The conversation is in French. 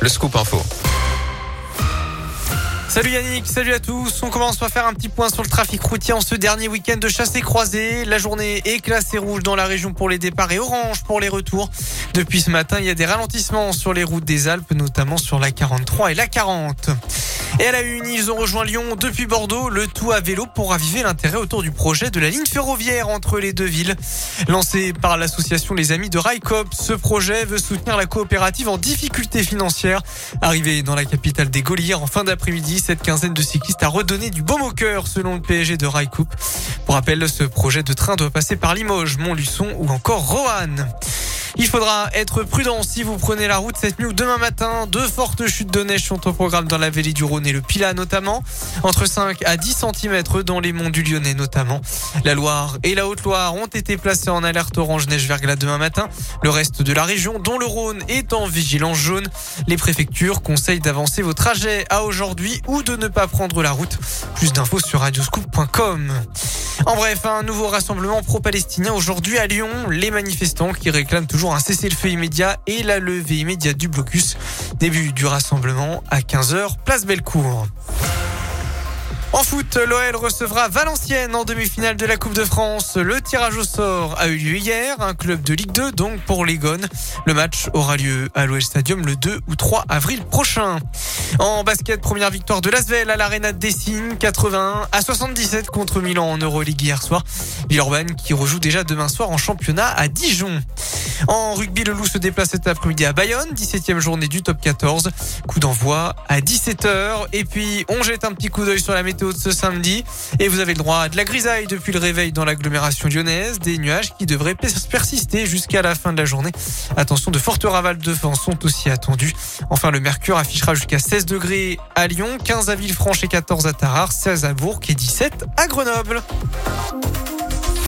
le scoop info. Salut Yannick, salut à tous. On commence par faire un petit point sur le trafic routier en ce dernier week-end de chasse et croisée. La journée est classée rouge dans la région pour les départs et orange pour les retours. Depuis ce matin, il y a des ralentissements sur les routes des Alpes, notamment sur la 43 et la 40. Et à la une, ils ont rejoint Lyon depuis Bordeaux, le tout à vélo pour raviver l'intérêt autour du projet de la ligne ferroviaire entre les deux villes. Lancé par l'association Les Amis de Raikop, ce projet veut soutenir la coopérative en difficulté financière. Arrivé dans la capitale des Gauliers en fin d'après-midi, cette quinzaine de cyclistes a redonné du baume au cœur selon le PSG de Raikop. Pour rappel, ce projet de train doit passer par Limoges, Montluçon ou encore Roanne. Il faudra être prudent si vous prenez la route cette nuit ou demain matin. Deux fortes chutes de neige sont au programme dans la vallée du Rhône et le Pilat notamment. Entre 5 à 10 cm dans les monts du Lyonnais notamment. La Loire et la Haute-Loire ont été placés en alerte orange neige verglas demain matin. Le reste de la région, dont le Rhône, est en vigilance jaune. Les préfectures conseillent d'avancer vos trajets à aujourd'hui ou de ne pas prendre la route. Plus d'infos sur radioscoop.com. En bref, un nouveau rassemblement pro-palestinien aujourd'hui à Lyon. Les manifestants qui réclament toujours un cessez-le-feu immédiat et la levée immédiate du blocus. Début du rassemblement à 15h, place Bellecour. En foot, l'OL recevra Valenciennes en demi-finale de la Coupe de France. Le tirage au sort a eu lieu hier, un club de Ligue 2 donc pour les Gones. Le match aura lieu à l'OL Stadium le 2 ou 3 avril prochain. En basket, première victoire de Lasvel à l'Arena de Dessine, 81 à 77 contre Milan en Euroleague hier soir. Villeurbanne qui rejoue déjà demain soir en championnat à Dijon. En rugby, le Loup se déplace cet après-midi à Bayonne, 17e journée du top 14. Coup d'envoi à 17h. Et puis, on jette un petit coup d'œil sur la météo de ce samedi. Et vous avez le droit à de la grisaille depuis le réveil dans l'agglomération lyonnaise. Des nuages qui devraient persister jusqu'à la fin de la journée. Attention, de fortes ravales de vent sont aussi attendues. Enfin, le mercure affichera jusqu'à 16 degrés à Lyon, 15 à Villefranche et 14 à Tarare, 16 à Bourg et 17 à Grenoble.